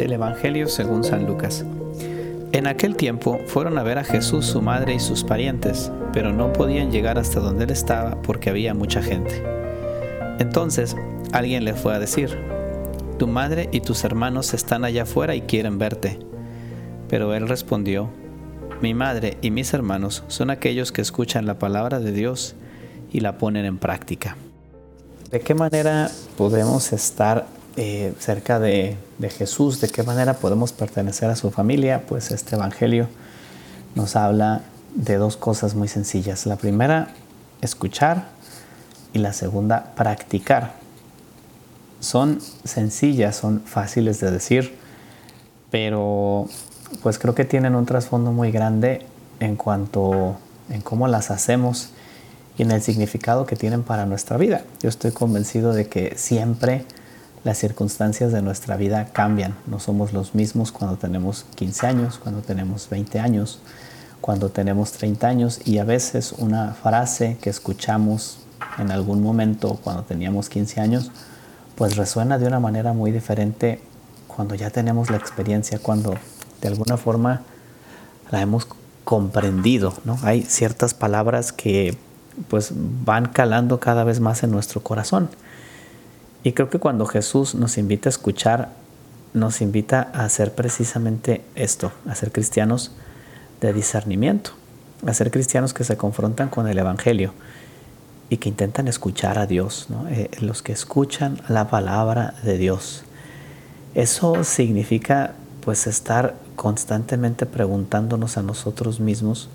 Del Evangelio según San Lucas. En aquel tiempo fueron a ver a Jesús su madre y sus parientes, pero no podían llegar hasta donde él estaba porque había mucha gente. Entonces alguien le fue a decir, Tu madre y tus hermanos están allá afuera y quieren verte. Pero él respondió, Mi madre y mis hermanos son aquellos que escuchan la palabra de Dios y la ponen en práctica. ¿De qué manera podemos estar eh, cerca de, Jesús, de qué manera podemos pertenecer a su familia, pues este Evangelio nos habla de dos cosas muy sencillas. La primera, escuchar y la segunda, practicar. Son sencillas, son fáciles de decir, pero pues creo que tienen un trasfondo muy grande en cuanto en cómo las hacemos y en el significado que tienen para nuestra vida. Yo estoy convencido de que siempre las circunstancias de nuestra vida cambian. No somos los mismos cuando tenemos 15 años, cuando tenemos 20 años, cuando tenemos 30 años y a veces una frase que escuchamos en algún momento cuando teníamos 15 años, pues resuena de una manera muy diferente cuando ya tenemos la experiencia, cuando de alguna forma la hemos comprendido, ¿no? Hay ciertas palabras que pues van calando cada vez más en nuestro corazón. Y creo que cuando Jesús nos invita a escuchar, nos invita a hacer precisamente esto, a ser cristianos de discernimiento, a ser cristianos que se confrontan con el Evangelio y que intentan escuchar a Dios, eh, los que escuchan la palabra de Dios. Eso significa pues estar constantemente preguntándonos a nosotros mismos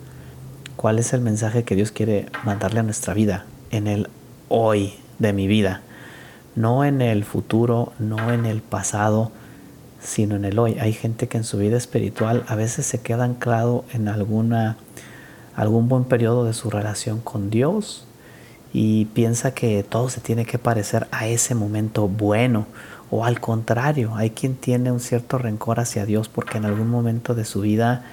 cuál es el mensaje que Dios quiere mandarle a nuestra vida, en el hoy de mi vida no en el futuro, no en el pasado, sino en el hoy. Hay gente que en su vida espiritual a veces se queda anclado en alguna, algún buen periodo de su relación con Dios y piensa que todo se tiene que parecer a ese momento bueno. O al contrario, hay quien tiene un cierto rencor hacia Dios porque en algún momento de su vida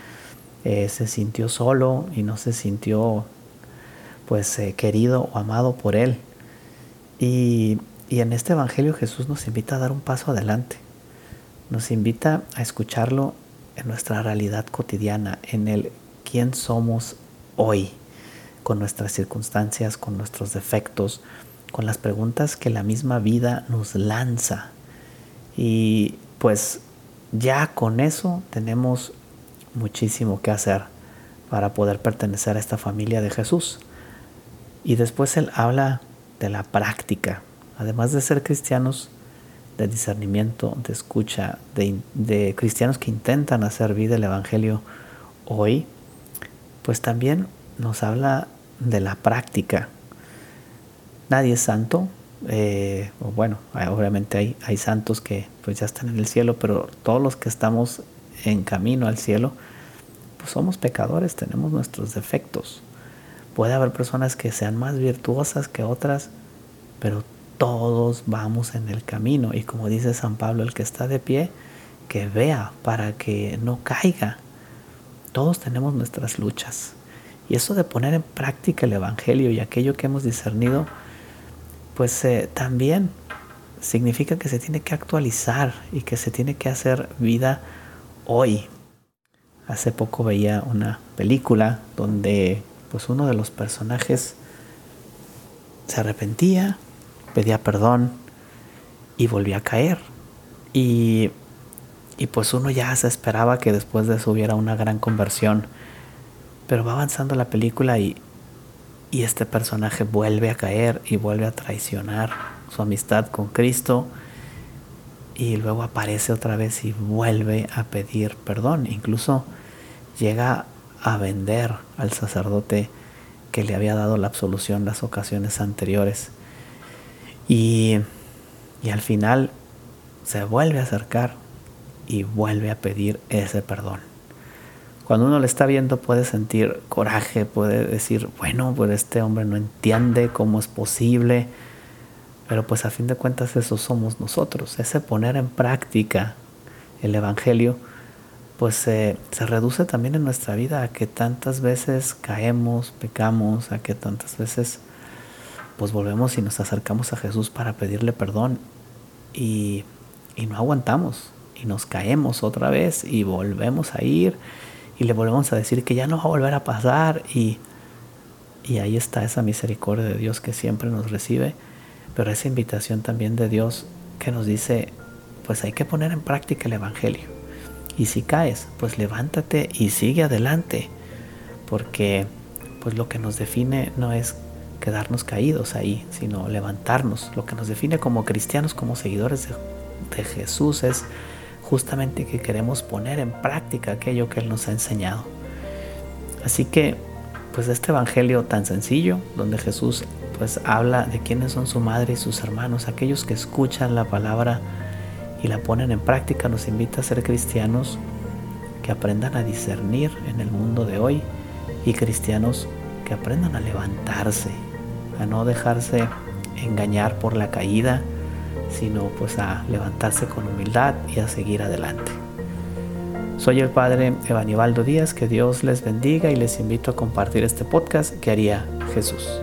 eh, se sintió solo y no se sintió pues eh, querido o amado por Él. Y y en este Evangelio Jesús nos invita a dar un paso adelante. Nos invita a escucharlo en nuestra realidad cotidiana, en el quién somos hoy, con nuestras circunstancias, con nuestros defectos, con las preguntas que la misma vida nos lanza. Y pues ya con eso tenemos muchísimo que hacer para poder pertenecer a esta familia de Jesús. Y después él habla de la práctica, además de ser cristianos de discernimiento, de escucha, de, cristianos que intentan hacer vida el Evangelio hoy, pues también nos habla de la práctica. Nadie es santo, eh, bueno, obviamente hay, hay, santos que pues ya están en el cielo, pero todos los que estamos en camino al cielo, pues somos pecadores, tenemos nuestros defectos. Puede haber personas que sean más virtuosas que otras, pero todos vamos en el camino. Y como dice San Pablo, el que está de pie, que vea para que no caiga. Todos tenemos nuestras luchas. Y eso de poner en práctica el Evangelio y aquello que hemos discernido, pues eh, también significa que se tiene que actualizar y que se tiene que hacer vida hoy. Hace poco veía una película donde pues uno de los personajes se arrepentía, pedía perdón y volvía a caer. Y, y pues uno ya se esperaba que después de eso hubiera una gran conversión. Pero va avanzando la película y, y este personaje vuelve a caer y vuelve a traicionar su amistad con Cristo y luego aparece otra vez y vuelve a pedir perdón. Incluso llega a vender al sacerdote que le había dado la absolución las ocasiones anteriores. Y, al final se vuelve a acercar y vuelve a pedir ese perdón. Cuando uno le está viendo puede sentir coraje, puede decir, bueno, pues este hombre no entiende cómo es posible, pero pues a fin de cuentas eso somos nosotros. Ese poner en práctica el Evangelio, pues se reduce también en nuestra vida a que tantas veces caemos, pecamos, a que tantas veces pues volvemos y nos acercamos a Jesús para pedirle perdón y, y no aguantamos y nos caemos otra vez y volvemos a ir y le volvemos a decir que ya no va a volver a pasar y, y ahí está esa misericordia de Dios que siempre nos recibe, pero esa invitación también de Dios que nos dice, pues hay que poner en práctica el Evangelio. Y si caes, pues levántate y sigue adelante, porque pues lo que nos define no es quedarnos caídos ahí, sino levantarnos. Lo que nos define como cristianos, como seguidores de, Jesús es justamente que queremos poner en práctica aquello que Él nos ha enseñado. Así que, pues este Evangelio tan sencillo, donde Jesús pues habla de quiénes son su madre y sus hermanos, aquellos que escuchan la palabra y la ponen en práctica, nos invita a ser cristianos que aprendan a discernir en el mundo de hoy y cristianos que aprendan a levantarse, a no dejarse engañar por la caída, sino pues a levantarse con humildad y a seguir adelante. Soy el Padre Evanibaldo Díaz, que Dios les bendiga y les invito a compartir este podcast que haría Jesús.